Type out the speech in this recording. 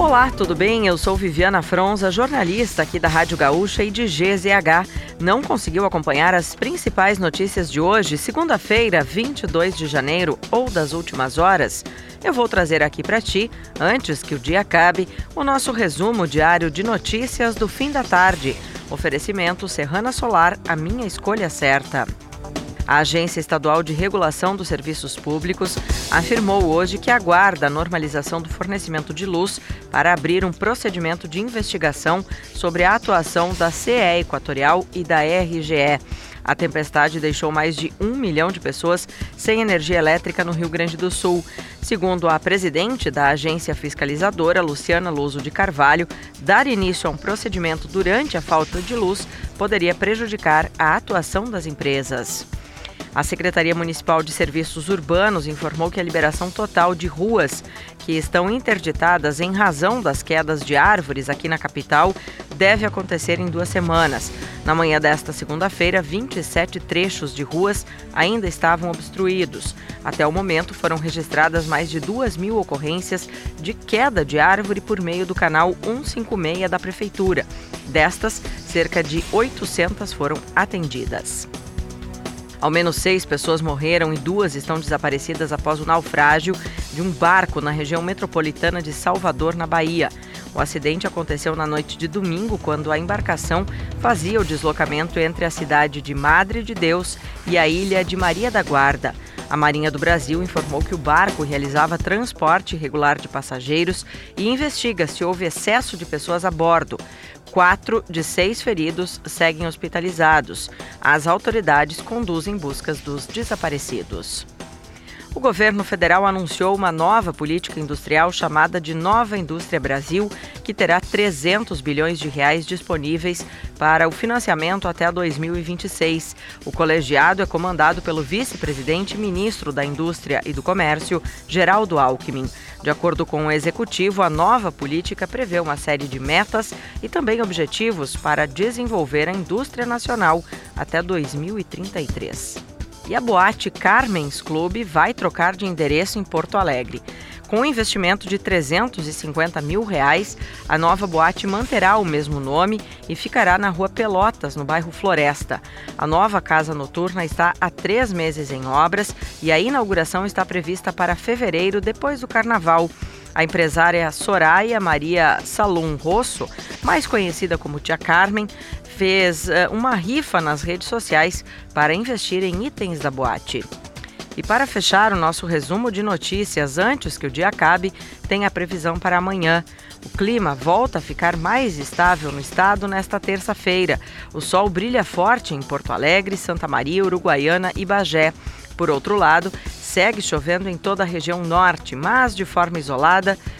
Olá, tudo bem? Eu sou Viviana Fronza, jornalista aqui da Rádio Gaúcha e de GZH. Não conseguiu acompanhar as principais notícias de hoje, segunda-feira, 22 de janeiro ou das últimas horas? Eu vou trazer aqui para ti, antes que o dia acabe, o nosso resumo diário de notícias do fim da tarde. Oferecimento Serrana Solar, a minha escolha certa. A Agência Estadual de Regulação dos Serviços Públicos afirmou hoje que aguarda a normalização do fornecimento de luz para abrir um procedimento de investigação sobre a atuação da CE Equatorial e da RGE. A tempestade deixou mais de um milhão de pessoas sem energia elétrica no Rio Grande do Sul. Segundo a presidente da agência fiscalizadora, Luciana Luso de Carvalho, dar início a um procedimento durante a falta de luz poderia prejudicar a atuação das empresas. A Secretaria Municipal de Serviços Urbanos informou que a liberação total de ruas que estão interditadas em razão das quedas de árvores aqui na capital deve acontecer em duas semanas. Na manhã desta segunda-feira, 27 trechos de ruas ainda estavam obstruídos. Até o momento, foram registradas mais de 2 mil ocorrências de queda de árvore por meio do canal 156 da Prefeitura. Destas, cerca de 800 foram atendidas. Ao menos seis pessoas morreram e duas estão desaparecidas após o naufrágio de um barco na região metropolitana de Salvador, na Bahia. O acidente aconteceu na noite de domingo, quando a embarcação fazia o deslocamento entre a cidade de Madre de Deus e a ilha de Maria da Guarda. A Marinha do Brasil informou que o barco realizava transporte irregular de passageiros e investiga se houve excesso de pessoas a bordo. Quatro de seis feridos seguem hospitalizados. As autoridades conduzem buscas dos desaparecidos. O governo federal anunciou uma nova política industrial chamada de Nova Indústria Brasil, que terá 300 bilhões de reais disponíveis para o financiamento até 2026. O colegiado é comandado pelo vice-presidente e ministro da Indústria e do Comércio, Geraldo Alckmin. De acordo com o executivo, a nova política prevê uma série de metas e também objetivos para desenvolver a indústria nacional até 2033. E a boate Carmen's Club vai trocar de endereço em Porto Alegre. Com um investimento de 350 mil reais, a nova boate manterá o mesmo nome e ficará na rua Pelotas, no bairro Floresta. A nova casa noturna está há três meses em obras e a inauguração está prevista para fevereiro, depois do carnaval. A empresária Soraya Maria Salum Rosso, mais conhecida como Tia Carmen, fez uh, uma rifa nas redes sociais para investir em itens da boate. E para fechar o nosso resumo de notícias antes que o dia acabe, tem a previsão para amanhã. O clima volta a ficar mais estável no estado nesta terça-feira. O sol brilha forte em Porto Alegre, Santa Maria, Uruguaiana e Bagé. Por outro lado, segue chovendo em toda a região norte, mas de forma isolada